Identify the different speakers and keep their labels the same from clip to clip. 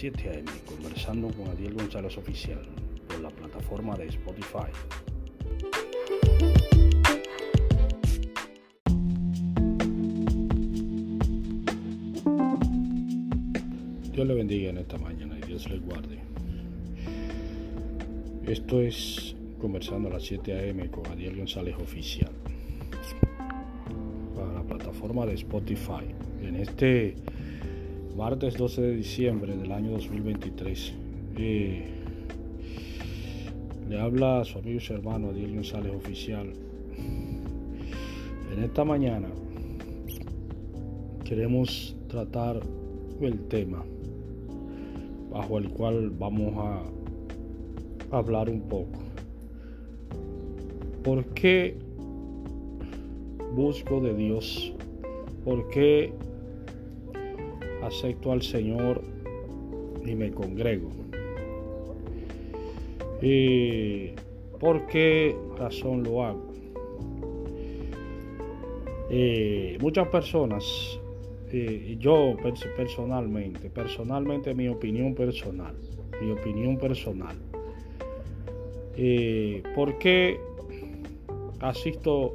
Speaker 1: 7 a.m. conversando con Adiel González Oficial por la plataforma de Spotify. Dios le bendiga en esta mañana y Dios le guarde. Esto es conversando a las 7 a.m. con Adiel González Oficial para la plataforma de Spotify. En este martes 12 de diciembre del año 2023. Eh, le habla a su amigo y su hermano Adiel González Oficial. En esta mañana queremos tratar el tema bajo el cual vamos a hablar un poco. ¿Por qué busco de Dios? ¿Por qué acepto al Señor y me congrego. ¿Y por qué razón lo hago? Eh, muchas personas, eh, yo personalmente, personalmente mi opinión personal, mi opinión personal, eh, ¿por qué asisto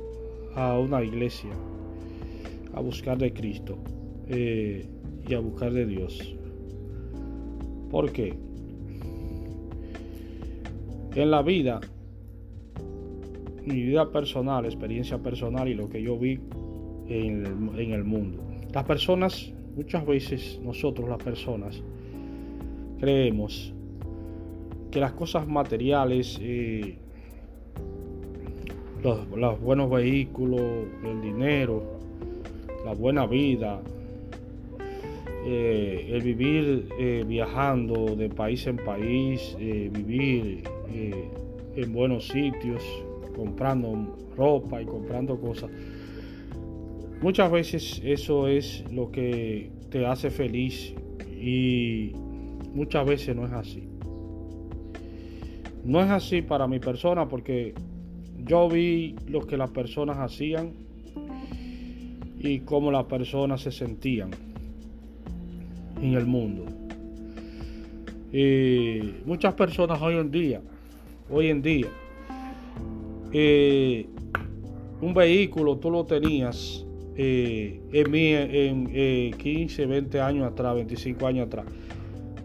Speaker 1: a una iglesia a buscar de Cristo? Y a buscar de Dios. ¿Por qué? En la vida, mi vida personal, experiencia personal y lo que yo vi en el, mundo. Las personas, muchas veces nosotros las personas, creemos que las cosas materiales, eh, los, los, buenos vehículos, el dinero, la buena vida, eh, el vivir eh, viajando de país en país, eh, vivir en buenos sitios, comprando ropa y comprando cosas. Muchas veces eso es lo que te hace feliz y muchas veces no es así. No es así para mi persona porque yo vi lo que las personas hacían y cómo las personas se sentían en el mundo. Y muchas personas hoy en día, hoy en día, eh, un vehículo tú lo tenías eh, en, mí, en 15, 20 años atrás, 25 años atrás.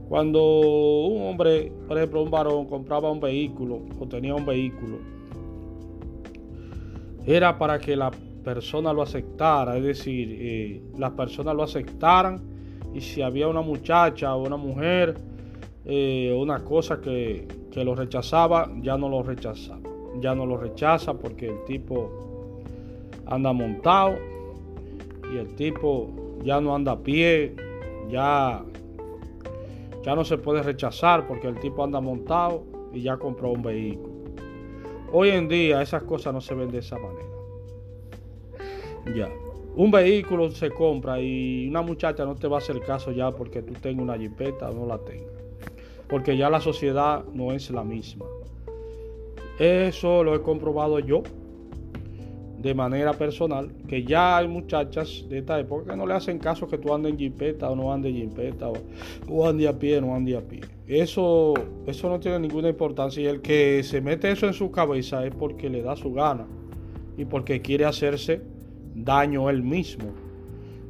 Speaker 1: Cuando un hombre, por ejemplo, un varón compraba un vehículo o tenía un vehículo, era para que la persona lo aceptara, es decir, eh, las personas lo aceptaran y si había una muchacha o una mujer, eh, una cosa que, que lo rechazaba, ya no lo rechazaba. Ya no lo rechaza porque el tipo anda montado y el tipo ya no anda a pie, ya, ya no se puede rechazar porque el tipo anda montado y ya compró un vehículo. Hoy en día esas cosas no se ven de esa manera. Ya un vehículo se compra y una muchacha no te va a hacer caso ya porque tú tengas una jipeta o no la tengas. Porque ya la sociedad no es la misma. Eso lo he comprobado yo de manera personal, que ya hay muchachas de esta época que no le hacen caso que tú andes en jipeta o no andes en jipeta o, o andes a pie o no andes a pie. Eso, eso no tiene ninguna importancia y el que se mete eso en su cabeza es porque le da su gana y porque quiere hacerse daño él mismo.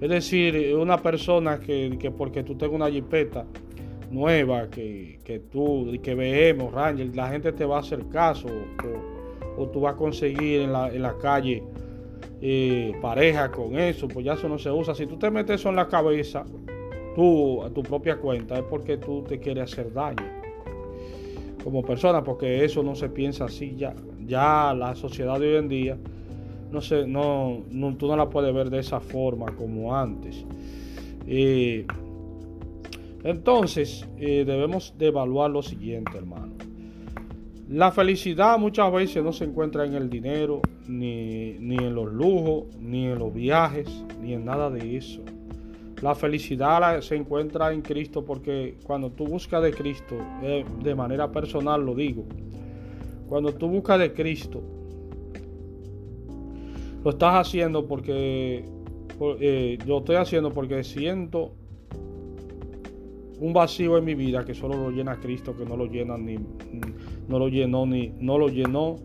Speaker 1: Es decir, una persona que, que porque tú tengas una jipeta nueva, que, que tú, que veemos, Ranger, la gente te va a hacer caso, o, tú vas a conseguir en la, en la calle eh, pareja con eso, pues ya eso no se usa. Si tú te metes eso en la cabeza, tú, a tu propia cuenta, es porque tú te quieres hacer daño como persona, porque eso no se piensa así ya. Ya la sociedad de hoy en día no sé, no, tú no la puedes ver de esa forma como antes. entonces, eh, debemos de evaluar lo siguiente, hermano. La felicidad muchas veces no se encuentra en el dinero, ni, ni en los lujos, ni en los viajes, ni en nada de eso. La felicidad se encuentra en Cristo porque cuando tú buscas de Cristo, eh, de manera personal lo digo, cuando tú buscas de Cristo, lo estás haciendo porque eh, lo estoy haciendo porque siento un vacío en mi vida que solo lo llena Cristo, que no lo llena ni no lo llenó ni no lo llenó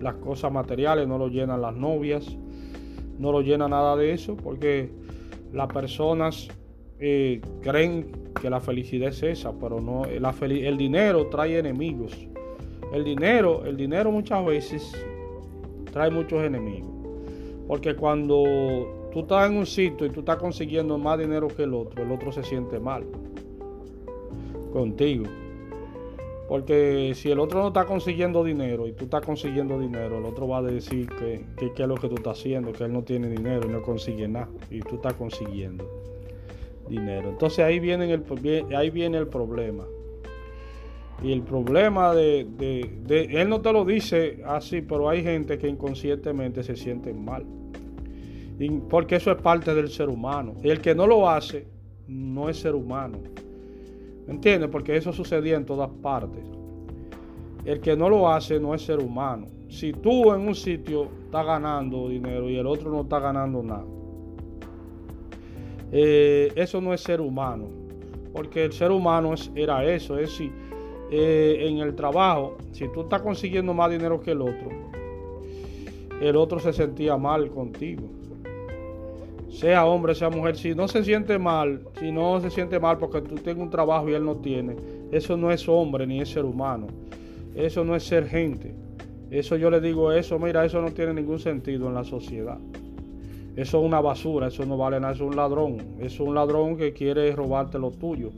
Speaker 1: las cosas materiales, no lo llenan las novias, no lo llena nada de eso, porque las personas eh, creen que la felicidad es esa, pero no la el dinero trae enemigos. El dinero, el dinero muchas veces trae muchos enemigos. Porque cuando tú estás en un sitio y tú estás consiguiendo más dinero que el otro, el otro se siente mal contigo. Porque si el otro no está consiguiendo dinero y tú estás consiguiendo dinero, el otro va a decir que, que, es lo que tú estás haciendo, que él no tiene dinero y no consigue nada. Y tú estás consiguiendo dinero. Entonces ahí viene el, ahí viene el problema. Y el problema de, de, Él no te lo dice así, pero hay gente que inconscientemente se siente mal. Porque eso es parte del ser humano. El que no lo hace, no es ser humano. ¿Me entiendes? Porque eso sucedía en todas partes. El que no lo hace no es ser humano. Si tú en un sitio estás ganando dinero y el otro no está ganando nada, eh, eso no es ser humano. Porque el ser humano era eso. Es si eh, en el trabajo, si tú estás consiguiendo más dinero que el otro, el otro se sentía mal contigo. Sea hombre, sea mujer, si no se siente mal, si no se siente mal porque tú tienes un trabajo y él no tiene, eso no es hombre ni es ser humano. Eso no es ser gente. Eso yo le digo eso, mira, eso no tiene ningún sentido en la sociedad. Eso es una basura, eso no vale nada, eso es un ladrón. Es un ladrón que quiere robarte lo tuyo.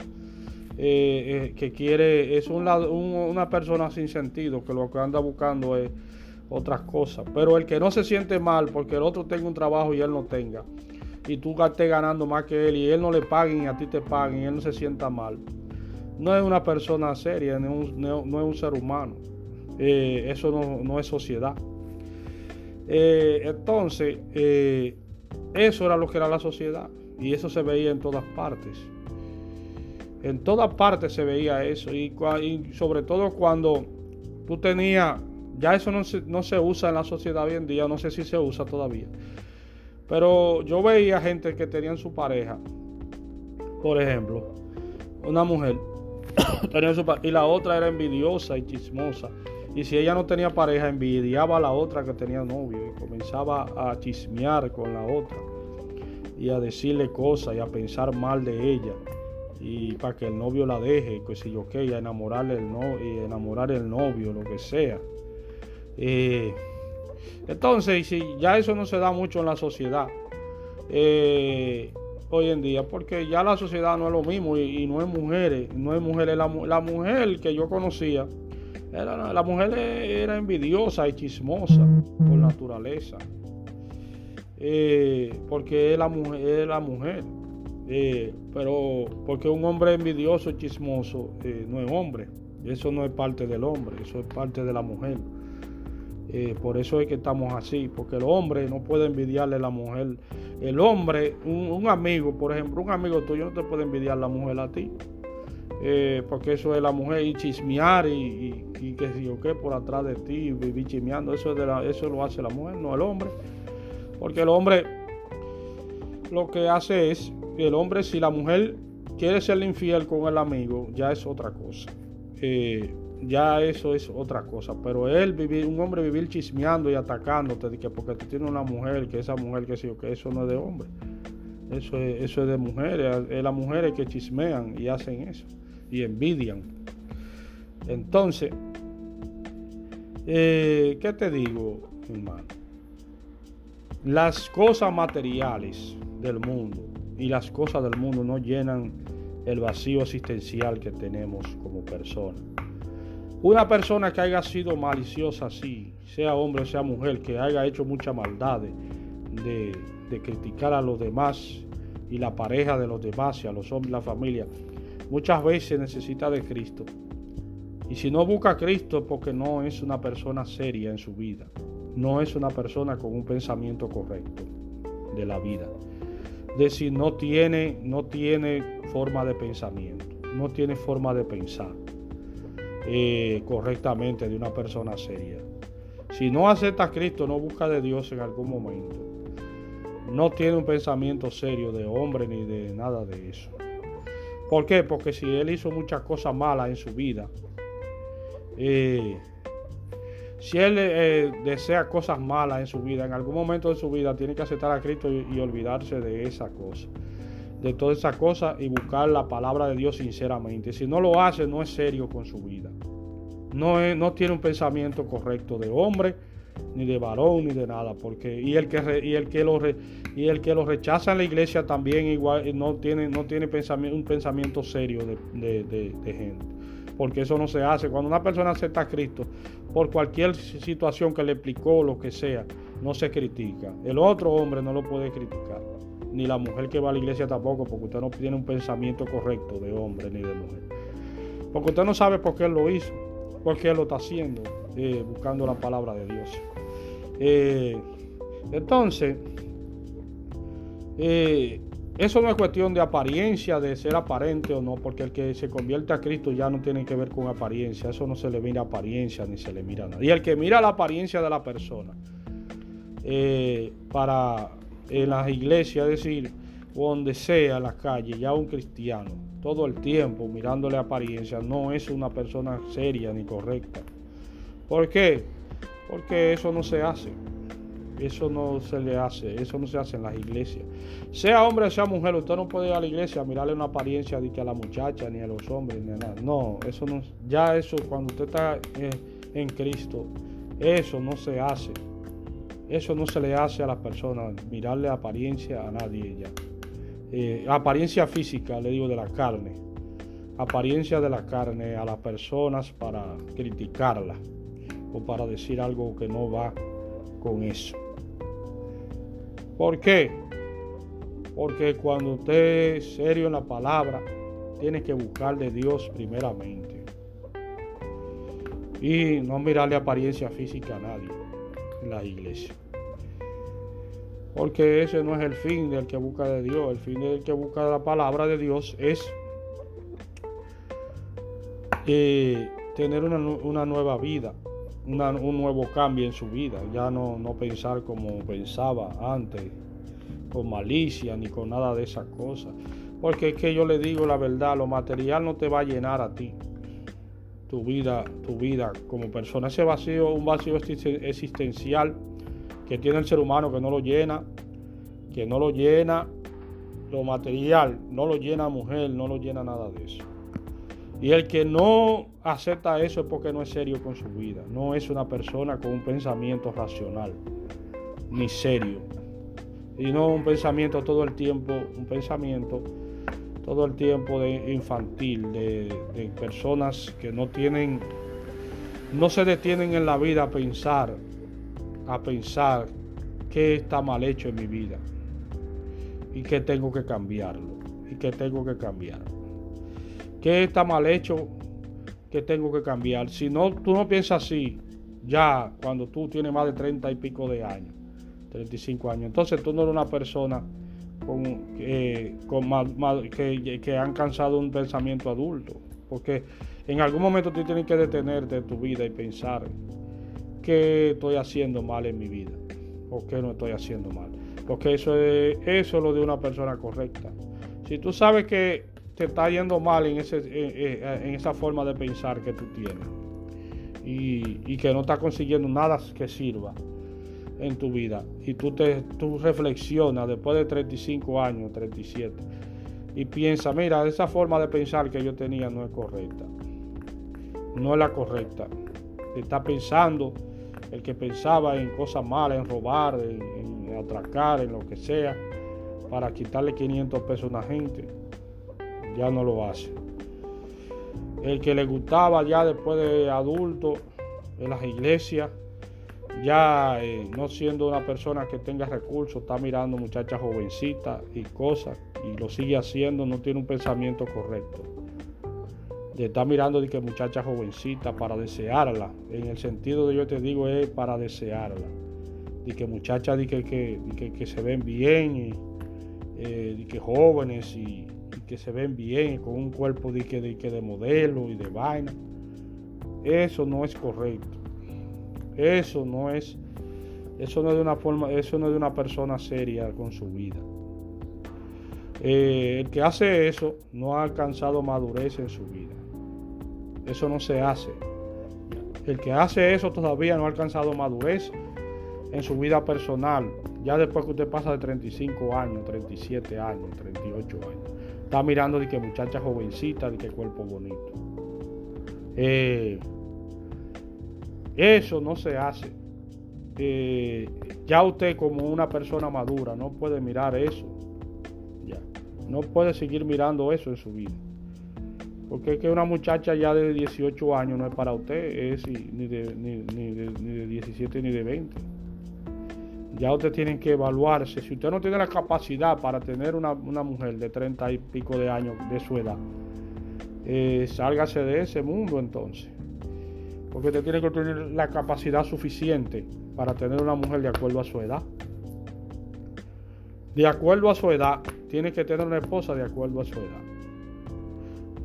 Speaker 1: Eh, eh, que quiere, es un, una persona sin sentido, que lo que anda buscando es otras cosas. Pero el que no se siente mal porque el otro tenga un trabajo y él no tenga, y tú estés ganando más que él y él no le paguen y a ti te paguen y él no se sienta mal, no es una persona seria, no, es un ser humano. Eh, eso no, es sociedad. entonces, eso era lo que era la sociedad y eso se veía en todas partes. En todas partes se veía eso y, sobre todo cuando tú tenías, ya eso no se, no se usa en la sociedad hoy en día, no sé si se usa todavía. Pero yo veía gente que tenían su pareja, por ejemplo, una mujer tenía su y la otra era envidiosa y chismosa. Y si ella no tenía pareja, envidiaba a la otra que tenía novio y comenzaba a chismear con la otra y a decirle cosas y a pensar mal de ella y para que el novio la deje, que si yo qué, y a enamorarle el no, y enamorar el novio, lo que sea. Eh, entonces, si ya eso no se da mucho en la sociedad eh, hoy en día, porque ya la sociedad no es lo mismo y, no es mujeres, no es mujeres, la, la mujer que yo conocía, era, la mujer era envidiosa y chismosa por naturaleza. Eh, porque es la mujer, es la mujer. Eh, pero porque un hombre envidioso y chismoso eh, no es hombre. Eso no es parte del hombre, eso es parte de la mujer. Eh, por eso es que estamos así, porque el hombre no puede envidiarle a la mujer. El hombre, un, amigo, por ejemplo, un amigo tuyo no te puede envidiar la mujer a ti. porque eso es la mujer y chismear y, que si o qué por atrás de ti, vivir chismeando, eso, de la, eso lo hace la mujer, no el hombre. Porque el hombre lo que hace es el hombre, si la mujer quiere ser infiel con el amigo, ya es otra cosa. Eh, ya eso es otra cosa. Pero él vivir, un hombre vivir chismeando y atacándote, que porque tú tienes una mujer, que esa mujer, que sí o que eso no es de hombre. Eso es, eso es de mujeres. Es las mujeres que chismean y hacen eso. Y envidian. Entonces, eh, ¿qué te digo, hermano? Las cosas materiales del mundo y las cosas del mundo no llenan el vacío existencial que tenemos como persona. Una persona que haya sido maliciosa así, sea hombre o sea mujer, que haya hecho mucha maldad de, de criticar a los demás y la pareja de los demás y a los hombres, la familia, muchas veces necesita de Cristo. Y si no busca a Cristo porque no es una persona seria en su vida, no es una persona con un pensamiento correcto de la vida. Decir no tiene, no tiene forma de pensamiento, no tiene forma de pensar eh, correctamente de una persona seria. Si no acepta a Cristo, no busca de Dios en algún momento. No tiene un pensamiento serio de hombre ni de nada de eso. ¿Por qué? Porque si él hizo muchas cosas malas en su vida, eh, si él eh, desea cosas malas en su vida, en algún momento de su vida tiene que aceptar a Cristo y, olvidarse de esa cosa, de todas esas cosas y buscar la palabra de Dios sinceramente. Si no lo hace, no es serio con su vida. No, no tiene un pensamiento correcto de hombre, ni de varón, ni de nada. Porque, y el que, y el que, lo, y el que rechaza en la iglesia también igual no tiene, no tiene pensamiento, un pensamiento serio de gente porque eso no se hace. Cuando una persona acepta a Cristo, por cualquier situación que le explicó, lo que sea, no se critica. El otro hombre no lo puede criticar, ni la mujer que va a la iglesia tampoco, porque usted no tiene un pensamiento correcto de hombre ni de mujer. Porque usted no sabe por qué él lo hizo, por qué él lo está haciendo, eh, buscando la palabra de Dios. Eh, entonces, eh, eso no es cuestión de apariencia, de ser aparente o no, porque el que se convierte a Cristo ya no tiene que ver con apariencia, eso no se le mira apariencia ni se le mira nada. Y el que mira la apariencia de la persona, para en las iglesias, es decir, donde sea, la calle, ya un cristiano, todo el tiempo mirándole apariencia, no es una persona seria ni correcta. ¿Por qué? Porque eso no se hace. Eso no se le hace, eso no se hace en las iglesias. Sea hombre, sea mujer, usted no puede ir a la iglesia a mirarle una apariencia de que a la muchacha, ni a los hombres, ni a nada. No, eso no, ya eso, cuando usted está eh, en Cristo, eso no se hace. Eso no se le hace a las personas, mirarle apariencia a nadie ya. Eh, apariencia física, le digo, de la carne. Apariencia de la carne a las personas para criticarla o para decir algo que no va con eso. ¿Por qué? Porque cuando usted es serio en la palabra, tiene que buscar de Dios primeramente. Y no mirarle apariencia física a nadie la iglesia. Porque ese no es el fin del que busca de Dios. El fin del que busca la palabra de Dios es eh, tener una, una nueva vida un nuevo cambio en su vida, ya no, no pensar como pensaba antes, con malicia ni con nada de esas cosas. Porque es que yo le digo la verdad, lo material no te va a llenar a ti, tu vida, tu vida como persona. Ese vacío, un vacío existencial que tiene el ser humano que no lo llena, que no lo llena lo material, no lo llena mujer, no lo llena nada de eso. Y el que no acepta eso es porque no es serio con su vida. No es una persona con un pensamiento racional, ni serio. Y no un pensamiento todo el tiempo, un pensamiento todo el tiempo de infantil, de, personas que no tienen, no se detienen en la vida a pensar, a pensar qué está mal hecho en mi vida y qué tengo que cambiarlo y qué tengo que cambiar. ¿Qué está mal hecho que tengo que cambiar? Si no, tú no piensas así, ya cuando tú tienes más de 30 y pico de años, 35 años, entonces tú no eres una persona que, han cansado un pensamiento adulto. Porque en algún momento tú tienes que detenerte en tu vida y pensar qué estoy haciendo mal en mi vida o qué no estoy haciendo mal. Porque eso es, eso es lo de una persona correcta. Si tú sabes que te está yendo mal en, ese, en esa forma de pensar que tú tienes y, que no estás consiguiendo nada que sirva en tu vida y tú, te, tú reflexionas después de 35 años, 37 y piensas, mira, esa forma de pensar que yo tenía no es correcta, no es la correcta. Está pensando el que pensaba en cosas malas, en robar, en, en atracar, en lo que sea, para quitarle 500 pesos a una gente ya no lo hace. El que le gustaba ya después de adulto en las iglesias, ya eh, no siendo una persona que tenga recursos, está mirando muchachas jovencitas y cosas y lo sigue haciendo, no tiene un pensamiento correcto. Estar mirando de que muchacha jovencita para desearla, en el sentido de yo te digo es para desearla. De que muchachas de que, que, se ven bien y eh, de que jóvenes y, que se ven bien, con un cuerpo de, que, de, que de modelo y de vaina. Eso no es correcto. Eso no es, eso no es de una forma, eso no es de una persona seria con su vida. Eh, el que hace eso no ha alcanzado madurez en su vida. Eso no se hace. El que hace eso todavía no ha alcanzado madurez en su vida personal. Ya después que usted pasa de 35 años, 37 años, 38 años. Está mirando de que muchacha jovencita, de que cuerpo bonito. Eh, eso no se hace. Eh, ya usted como una persona madura no puede mirar eso. Ya. No puede seguir mirando eso en su vida. Porque es que una muchacha ya de 18 años no es para usted, es ni de, ni, de, ni de 17 ni de 20. Ya usted tiene que evaluarse. Si usted no tiene la capacidad para tener una, mujer de 30 y pico de años de su edad, eh, sálgase de ese mundo entonces. Porque usted tiene que tener la capacidad suficiente para tener una mujer de acuerdo a su edad. De acuerdo a su edad, tiene que tener una esposa de acuerdo a su edad.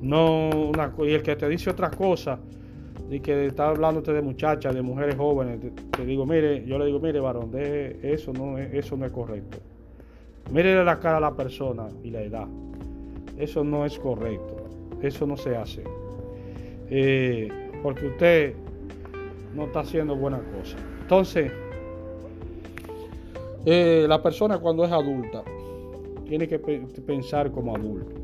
Speaker 1: No y el que te dice otra cosa, y que está hablando de muchachas, de mujeres jóvenes, te, digo, mire, yo le digo, mire, varón, de, eso no es, eso no es correcto. Mire la cara a la persona y la edad. Eso no es correcto. Eso no se hace. Eh, porque usted no está haciendo buena cosa. Entonces, eh, la persona cuando es adulta tiene que pensar como adulto.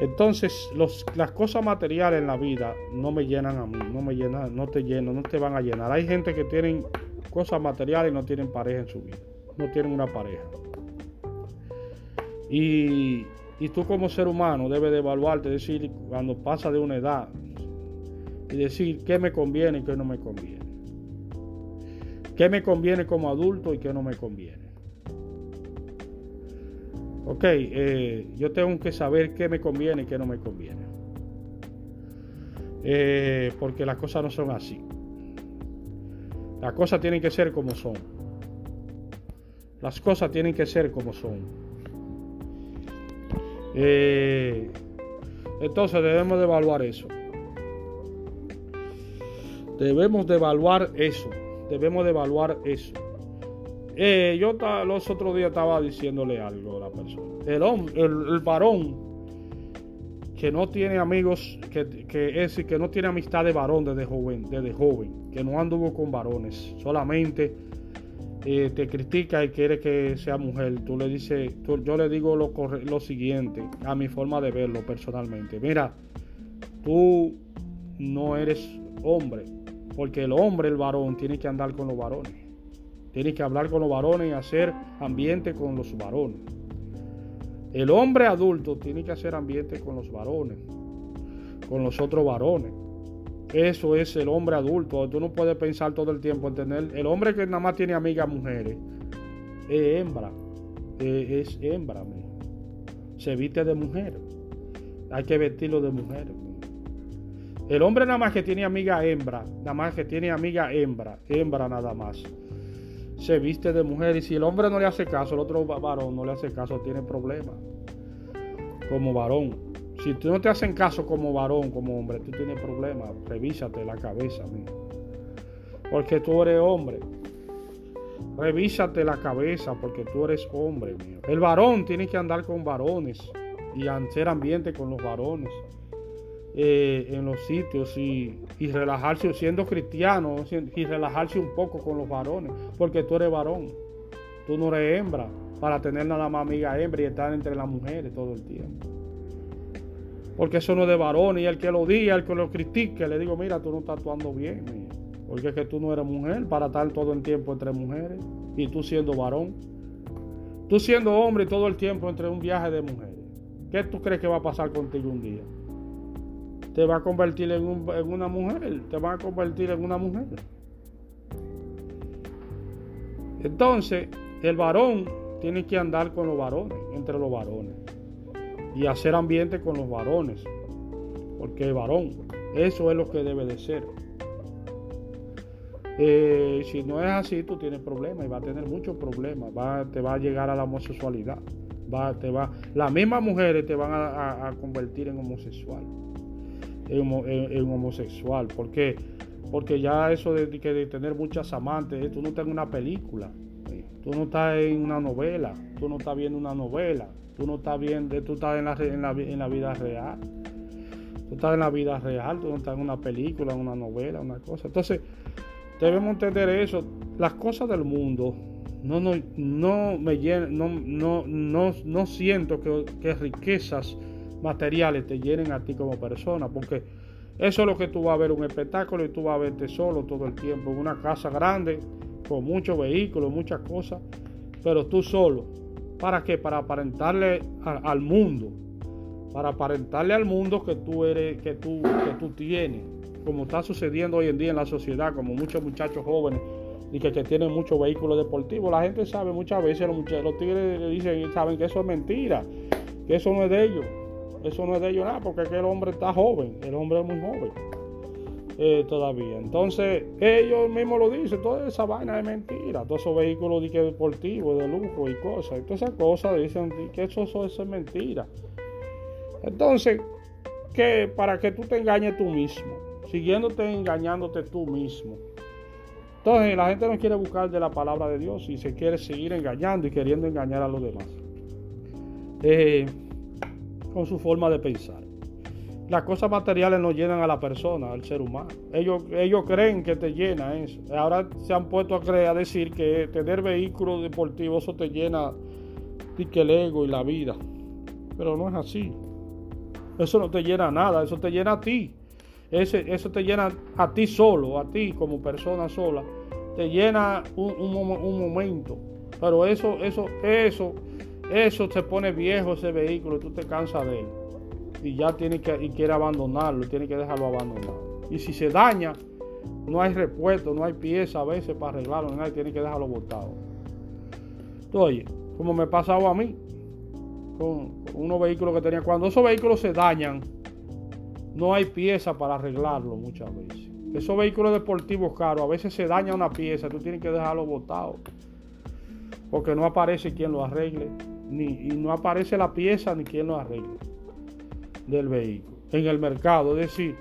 Speaker 1: Entonces, las cosas materiales en la vida no me llenan a mí, no me llenan, no te llenan, no te van a llenar. Hay gente que tienen cosas materiales y no tienen pareja en su vida, no tienen una pareja. Y, y tú como ser humano debes de evaluarte, decir, cuando pasa de una edad, y decir qué me conviene y qué no me conviene. ¿Qué me conviene como adulto y qué no me conviene? Ok, eh, yo tengo que saber qué me conviene y qué no me conviene. Eh, porque las cosas no son así. Las cosas tienen que ser como son. Las cosas tienen que ser como son. Entonces debemos de evaluar eso. Debemos de evaluar eso. Debemos de evaluar eso. Eh, yo los otros días estaba diciéndole algo a la persona. El, hombre, el, varón que no tiene amigos, que, que, es que no tiene amistad de varón desde joven, desde joven, que no anduvo con varones, solamente te critica y quiere que sea mujer. Tú le dices, yo le digo lo, lo siguiente, a mi forma de verlo personalmente. Mira, tú no eres hombre, porque el hombre, el varón, tiene que andar con los varones. Tiene que hablar con los varones y hacer ambiente con los varones. El hombre adulto tiene que hacer ambiente con los varones, con los otros varones. Eso es el hombre adulto. Tú no puedes pensar todo el tiempo en tener. El hombre que nada más tiene amigas mujeres es hembra. Es hembra, Se viste de mujer. Hay que vestirlo de mujer. El hombre nada más que tiene amiga hembra, nada más que tiene amiga hembra, hembra nada más se viste de mujer y si el hombre no le hace caso, el otro varón no le hace caso, tiene problemas. Como varón. Si tú no te hacen caso como varón, como hombre, tú tienes problemas. Revísate la cabeza, mío. Porque tú eres hombre. Revísate la cabeza porque tú eres hombre, mío. El varón tiene que andar con varones y hacer ambiente con los varones. Eh, en los sitios y, relajarse siendo cristiano y relajarse un poco con los varones, porque tú eres varón, tú no eres hembra para tener nada más amiga hembra y estar entre las mujeres todo el tiempo. Porque eso no es de varón y el que lo diga, el que lo critique, le digo, mira, tú no estás actuando bien, porque es que tú no eres mujer para estar todo el tiempo entre mujeres y tú siendo varón. Tú siendo hombre todo el tiempo entre un viaje de mujeres. ¿Qué tú crees que va a pasar contigo un día? te va a convertir en, una mujer, te va a convertir en una mujer. Entonces, el varón tiene que andar con los varones, entre los varones, y hacer ambiente con los varones, porque el varón, eso es lo que debe de ser. Eh, si no es así, tú tienes problemas y va a tener muchos problemas, va, te va a llegar a la homosexualidad. Va, te va, las mismas mujeres te van a convertir en homosexual en, homosexual. ¿Por qué? Porque ya eso de, de tener muchas amantes, esto no está en una película. Tú no estás en una novela, tú no estás viendo una novela, tú no estás viendo, tú estás en la vida real. Tú estás en la vida real, tú no estás en una película, en una novela, una cosa. Entonces, debemos entender eso. Las cosas del mundo no, no, no me llenan, no, no, no, no siento que, que riquezas materiales te llenen a ti como persona, porque eso es lo que tú vas a ver un espectáculo y tú vas a verte solo todo el tiempo en una casa grande con muchos vehículos, muchas cosas, pero tú solo. ¿Para qué? Para aparentarle al mundo, para aparentarle al mundo que tú eres, que tú, que tú tienes, como está sucediendo hoy en día en la sociedad, como muchos muchachos jóvenes y que, tienen muchos vehículos deportivos. La gente sabe muchas veces, los, tigres dicen, saben que eso es mentira, que eso no es de ellos eso no es de ellos nada, porque es que el hombre está joven, el hombre es muy joven eh, todavía. Entonces, ellos mismos lo dicen, toda esa vaina es mentira, todos esos vehículos de deportivos, de lujo y cosas, y todas esas cosas dicen que eso, eso, es mentira. Entonces, que para que tú te engañes tú mismo, siguiéndote engañándote tú mismo. Entonces la gente no quiere buscar de la palabra de Dios y se quiere seguir engañando y queriendo engañar a los demás. Eh, con su forma de pensar. Las cosas materiales no llenan a la persona, al ser humano. Ellos, ellos creen que te llena eso. Ahora se han puesto a, creer, decir que tener vehículos deportivos eso te llena que el ego y la vida. Pero no es así. Eso no te llena nada, eso te llena a ti. Ese, eso te llena a ti solo, a ti como persona sola. Te llena un, un, un momento. Pero eso, eso, eso eso se pone viejo ese vehículo y tú te cansas de él. Y ya tiene que, y quiere abandonarlo, tiene que dejarlo abandonado. Y si se daña, no hay repuesto, no hay pieza a veces para arreglarlo, nadie tiene que dejarlo botado. Oye, como me pasaba a mí, con unos vehículos que tenía, cuando esos vehículos se dañan, no hay pieza para arreglarlo muchas veces. Esos vehículos deportivos caros, a veces se daña una pieza, tú tienes que dejarlo botado. Porque no aparece quien lo arregle ni, y no aparece la pieza ni quien lo arregle del vehículo en el mercado. Es decir,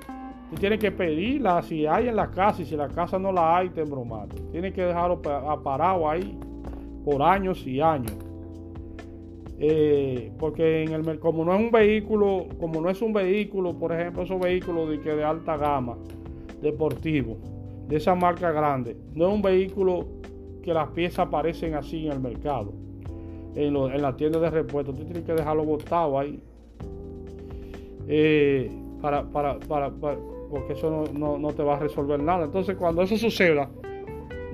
Speaker 1: tú tienes que pedirla si hay en la casa y si la casa no la hay, te embromate. Tienes que dejarlo parado ahí por años y años. Eh, porque en el como no es un vehículo, como no es un vehículo, por ejemplo, esos vehículos de, que de alta gama, deportivo, de esa marca grande, no es un vehículo que las piezas aparecen así en el mercado en, la tienda de repuestos. Tú tienes que dejarlo botado ahí. Eh, para, para, para, porque eso no, te va a resolver nada. Entonces, cuando eso suceda,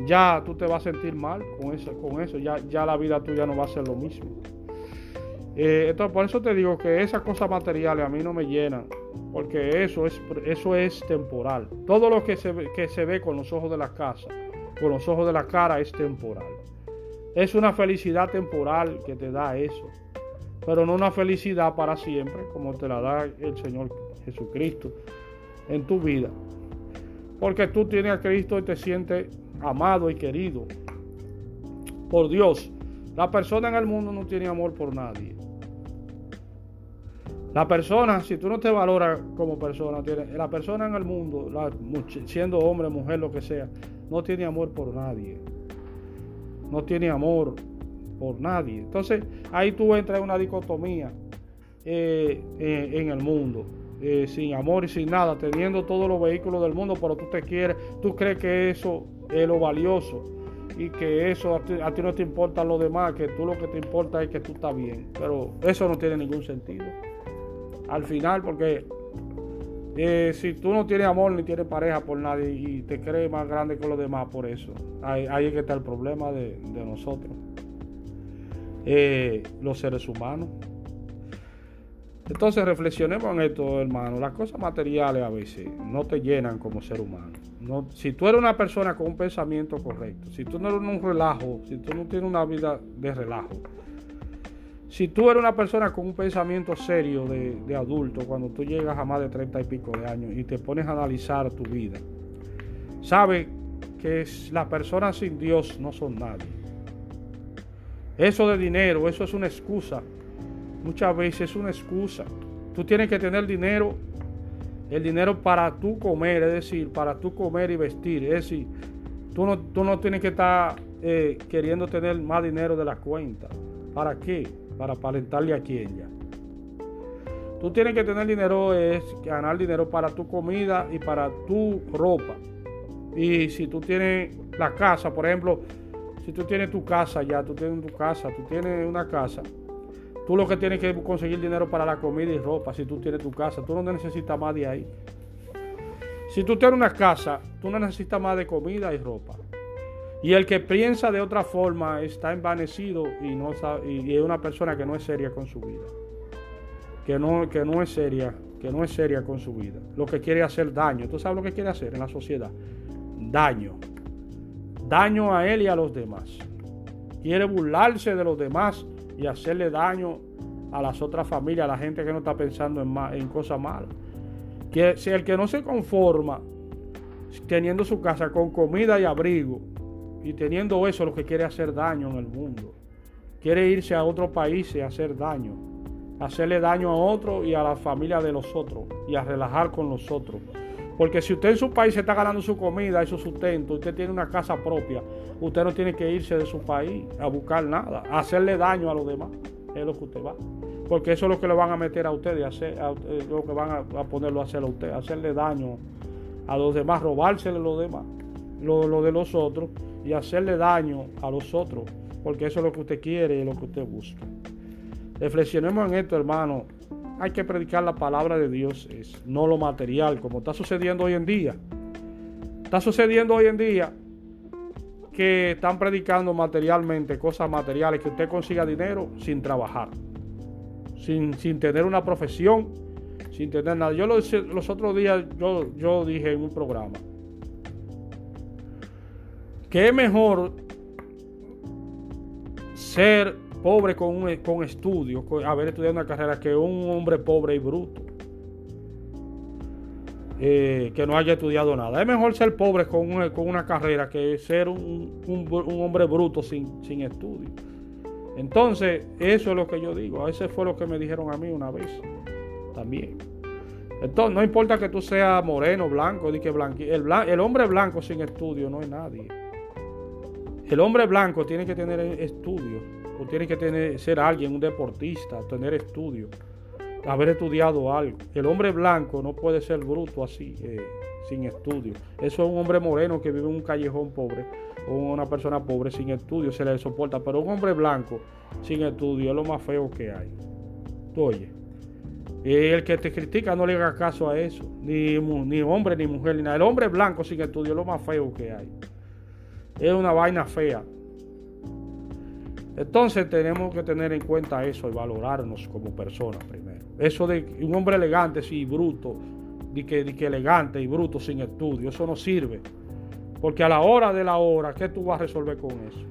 Speaker 1: ya tú te vas a sentir mal con eso, con eso. Ya, ya la vida tuya no va a ser lo mismo. Eh, entonces, por eso te digo que esas cosas materiales a mí no me llenan, porque eso es, eso es temporal. Todo lo que se, que se ve con los ojos de la casa, con los ojos de la cara, es temporal. Es una felicidad temporal que te da eso, pero no una felicidad para siempre como te la da el Señor Jesucristo en tu vida. Porque tú tienes a Cristo y te sientes amado y querido por Dios. La persona en el mundo no tiene amor por nadie. La persona, si tú no te valoras como persona, la persona en el mundo, siendo hombre, mujer, lo que sea, no tiene amor por nadie no tiene amor por nadie. Entonces ahí tú entras en una dicotomía eh, eh, en el mundo. Eh, sin amor y sin nada, teniendo todos los vehículos del mundo, pero tú te quieres, tú crees que eso es lo valioso y que eso a ti, no te importa lo demás, que tú lo que te importa es que tú estás bien. Pero eso no tiene ningún sentido. Al final, porque si tú no tienes amor ni tienes pareja por nadie y te crees más grande que los demás por eso, ahí, ahí es que está el problema de, nosotros, eh, los seres humanos. Entonces reflexionemos en esto, hermano. Las cosas materiales a veces no te llenan como ser humano. No, si tú eres una persona con un pensamiento correcto, si tú no eres un relajo, si tú no tienes una vida de relajo, si tú eres una persona con un pensamiento serio de, adulto, cuando tú llegas a más de 30 y pico de años y te pones a analizar tu vida, sabe que las personas sin Dios no son nadie. Eso de dinero, eso es una excusa. Muchas veces es una excusa. Tú tienes que tener dinero, el dinero para tú comer, es decir, para tú comer y vestir. Es decir, tú no, tú no tienes que estar eh, queriendo tener más dinero de la cuenta. ¿Para qué? Para aparentarle a quién ya. Tú tienes que tener dinero, es ganar dinero para tu comida y para tu ropa. Y si tú tienes la casa, por ejemplo, si tú tienes tu casa ya, tú tienes tu casa, tú tienes una casa, tú lo que tienes que conseguir dinero para la comida y ropa, si tú tienes tu casa, tú no necesitas más de ahí. Si tú tienes una casa, tú no necesitas más de comida y ropa. Y el que piensa de otra forma está envanecido y, no y es una persona que no es seria con su vida. Que no, que no es seria, que no es seria con su vida. Lo que quiere hacer daño. ¿Tú sabes lo que quiere hacer en la sociedad? Daño. Daño a él y a los demás. Quiere burlarse de los demás y hacerle daño a las otras familias, a la gente que no está pensando en, cosas malas. Que si el que no se conforma teniendo su casa con comida y abrigo y teniendo eso lo que quiere hacer daño en el mundo. Quiere irse a otro país y hacer daño. Hacerle daño a otro y a la familia de los otros y a relajar con los otros. Porque si usted en su país se está ganando su comida y su sustento, usted tiene una casa propia, usted no tiene que irse de su país a buscar nada, a hacerle daño a los demás. Es lo que usted va. Porque eso es lo que le van a meter a usted y hacer, lo que van a, ponerlo a hacer a usted, hacerle daño a los demás, robársele los demás, lo, lo de los otros y hacerle daño a los otros, porque eso es lo que usted quiere y lo que usted busca. Reflexionemos en esto, hermano. Hay que predicar la palabra de Dios, es no lo material, como está sucediendo hoy en día. Está sucediendo hoy en día que están predicando materialmente cosas materiales, que usted consiga dinero sin trabajar, sin, sin tener una profesión, sin tener nada. Yo los, los otros días yo, yo dije en un programa que es mejor ser pobre con, un, con estudios, haber estudiado una carrera, que un hombre pobre y bruto. Eh, que no haya estudiado nada. Es mejor ser pobre con, con una carrera que ser un, hombre bruto sin, sin estudio. Entonces, eso es lo que yo digo. Ese fue lo que me dijeron a mí una vez también. Entonces, no importa que tú seas moreno, blanco, que el, el hombre blanco sin estudio no es nadie. El hombre blanco tiene que tener estudio, o tiene que tener, ser alguien, un deportista, tener estudio, haber estudiado algo. El hombre blanco no puede ser bruto así, eh, sin estudio. Eso es un hombre moreno que vive en un callejón pobre, o una persona pobre sin estudio, se le soporta. Pero un hombre blanco sin estudio es lo más feo que hay. Tú oye. El que te critica no le haga caso a eso, ni, ni hombre, ni mujer, ni nada. El hombre blanco sin estudio es lo más feo que hay es una vaina fea. Entonces tenemos que tener en cuenta eso y valorarnos como personas primero. Eso de un hombre elegante, sí, bruto, de que, elegante y bruto sin estudio, eso no sirve. Porque a la hora de la hora, ¿qué tú vas a resolver con eso?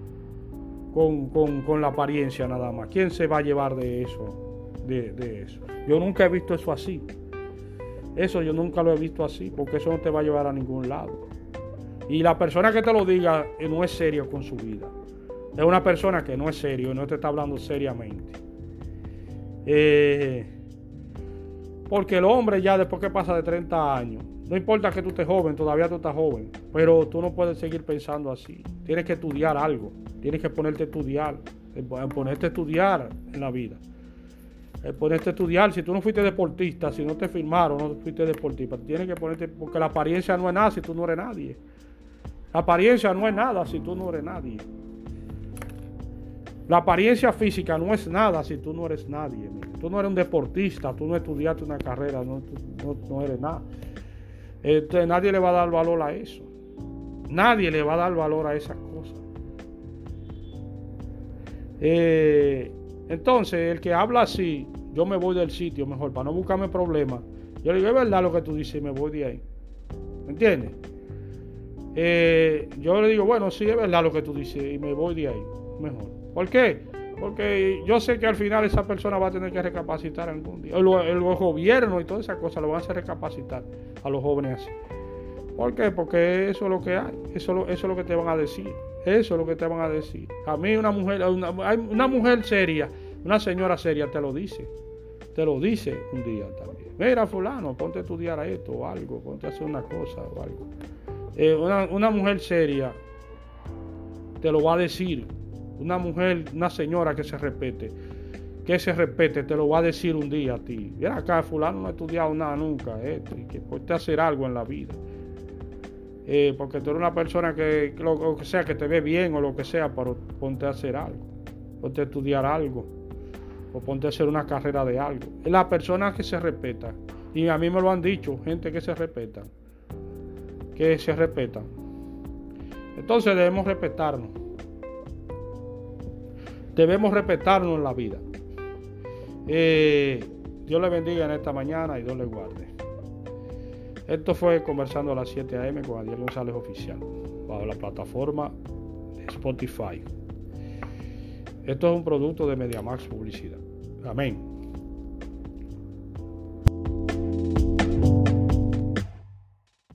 Speaker 1: Con, con, la apariencia nada más. ¿Quién se va a llevar de eso? De, eso. Yo nunca he visto eso así. Eso yo nunca lo he visto así, porque eso no te va a llevar a ningún lado. Y la persona que te lo diga eh, no es serio con su vida. Es una persona que no es serio no te está hablando seriamente. Eh, porque el hombre ya después que pasa de 30 años, no importa que tú estés joven, todavía tú estás joven, pero tú no puedes seguir pensando así. Tienes que estudiar algo, tienes que ponerte a estudiar, eh, ponerte a estudiar en la vida. Ponerte a estudiar, si tú no fuiste deportista, si no te firmaron, no fuiste deportista, tienes que ponerte, porque la apariencia no es nada si tú no eres nadie. La apariencia no es nada si tú no eres nadie. La apariencia física no es nada si tú no eres nadie. Tú no eres un deportista, tú no estudiaste una carrera, no, no, eres nada. Este, nadie le va a dar valor a eso. Nadie le va a dar valor a esas cosas. Eh, entonces, el que habla así, yo me voy del sitio mejor para no buscarme problemas. Yo le digo, es verdad lo que tú dices me voy de ahí. ¿Me entiendes? Eh, yo le digo, bueno, sí es verdad lo que tú dices y me voy de ahí, mejor. ¿Por qué? Porque yo sé que al final esa persona va a tener que recapacitar algún día. El, el gobierno y todas esas cosas lo van a hacer recapacitar a los jóvenes así. ¿Por qué? Porque eso es lo que hay. Eso, eso es lo que te van a decir. Eso es lo que te van a decir. A mí una mujer, una, una mujer seria, una señora seria te lo dice. Te lo dice un día también. Mira, fulano, ponte a estudiar a esto o algo, ponte a hacer una cosa o algo. Eh, una, mujer seria te lo va a decir. Una mujer, una señora que se respete, que se respete, te lo va a decir un día a ti. Mira acá, fulano no ha estudiado nada nunca, esto, y que puede hacer algo en la vida. Eh, porque tú eres una persona que, lo, que sea, que te ve bien o lo que sea, pero ponte a hacer algo, ponte a estudiar algo, o ponte a hacer una carrera de algo. Es la persona que se respeta, y a mí me lo han dicho, gente que se respeta, que se respetan. Entonces debemos respetarnos. Debemos respetarnos en la vida. Eh, Dios le bendiga en esta mañana y Dios le guarde. Esto fue Conversando a las 7 a.m. con Adiel González Oficial, bajo la plataforma Spotify. Esto es un producto de MediaMax Publicidad. Amén.